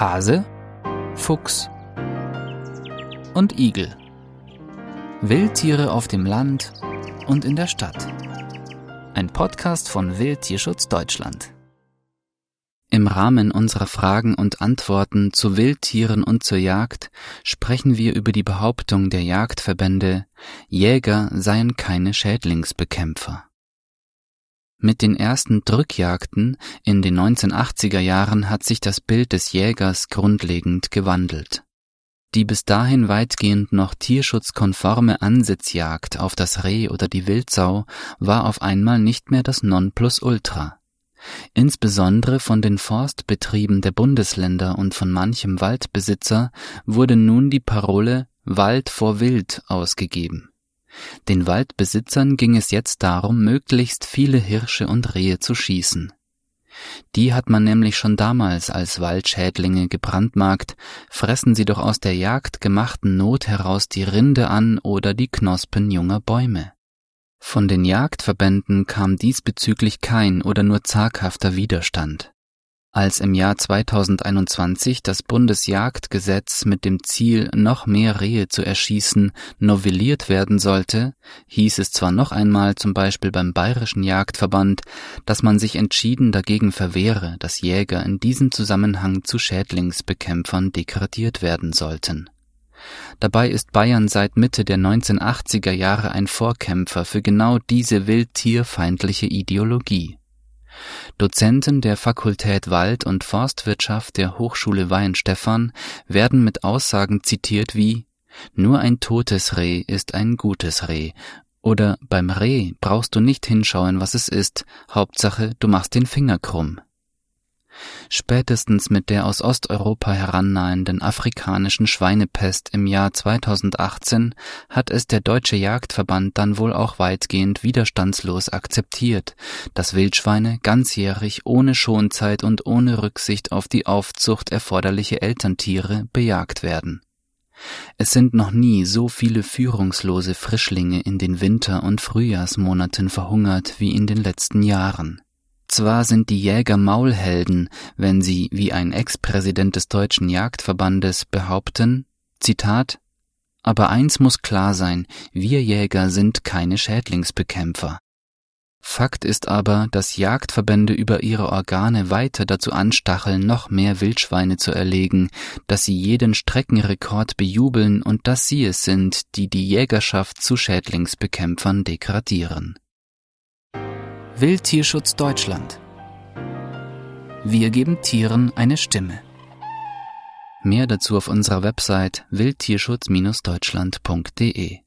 Hase, Fuchs und Igel. Wildtiere auf dem Land und in der Stadt. Ein Podcast von Wildtierschutz Deutschland. Im Rahmen unserer Fragen und Antworten zu Wildtieren und zur Jagd sprechen wir über die Behauptung der Jagdverbände, Jäger seien keine Schädlingsbekämpfer. Mit den ersten Drückjagden in den 1980er Jahren hat sich das Bild des Jägers grundlegend gewandelt. Die bis dahin weitgehend noch tierschutzkonforme Ansitzjagd auf das Reh oder die Wildsau war auf einmal nicht mehr das Nonplusultra. Insbesondere von den Forstbetrieben der Bundesländer und von manchem Waldbesitzer wurde nun die Parole Wald vor Wild ausgegeben. Den Waldbesitzern ging es jetzt darum, möglichst viele Hirsche und Rehe zu schießen. Die hat man nämlich schon damals als Waldschädlinge gebrandmarkt, fressen sie doch aus der Jagd gemachten Not heraus die Rinde an oder die Knospen junger Bäume. Von den Jagdverbänden kam diesbezüglich kein oder nur zaghafter Widerstand. Als im Jahr 2021 das Bundesjagdgesetz mit dem Ziel, noch mehr Rehe zu erschießen, novelliert werden sollte, hieß es zwar noch einmal zum Beispiel beim Bayerischen Jagdverband, dass man sich entschieden dagegen verwehre, dass Jäger in diesem Zusammenhang zu Schädlingsbekämpfern degradiert werden sollten. Dabei ist Bayern seit Mitte der 1980er Jahre ein Vorkämpfer für genau diese wildtierfeindliche Ideologie. Dozenten der Fakultät Wald- und Forstwirtschaft der Hochschule Weihenstephan werden mit Aussagen zitiert wie Nur ein totes Reh ist ein gutes Reh oder beim Reh brauchst du nicht hinschauen, was es ist, Hauptsache du machst den Finger krumm. Spätestens mit der aus Osteuropa herannahenden afrikanischen Schweinepest im Jahr 2018 hat es der Deutsche Jagdverband dann wohl auch weitgehend widerstandslos akzeptiert, dass Wildschweine ganzjährig ohne Schonzeit und ohne Rücksicht auf die Aufzucht erforderliche Elterntiere bejagt werden. Es sind noch nie so viele führungslose Frischlinge in den Winter- und Frühjahrsmonaten verhungert wie in den letzten Jahren. Zwar sind die Jäger Maulhelden, wenn sie, wie ein Ex-Präsident des Deutschen Jagdverbandes behaupten, Zitat, aber eins muss klar sein, wir Jäger sind keine Schädlingsbekämpfer. Fakt ist aber, dass Jagdverbände über ihre Organe weiter dazu anstacheln, noch mehr Wildschweine zu erlegen, dass sie jeden Streckenrekord bejubeln und dass sie es sind, die die Jägerschaft zu Schädlingsbekämpfern degradieren. Wildtierschutz Deutschland. Wir geben Tieren eine Stimme. Mehr dazu auf unserer Website wildtierschutz-deutschland.de